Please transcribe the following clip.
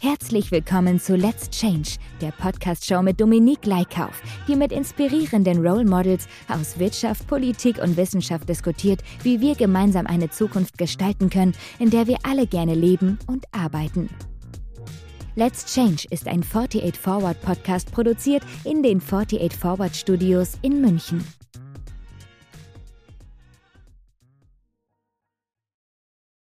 Herzlich willkommen zu Let's Change, der Podcast-Show mit Dominique Leikauf, die mit inspirierenden Role Models aus Wirtschaft, Politik und Wissenschaft diskutiert, wie wir gemeinsam eine Zukunft gestalten können, in der wir alle gerne leben und arbeiten. Let's Change ist ein 48 Forward Podcast produziert in den 48 Forward Studios in München.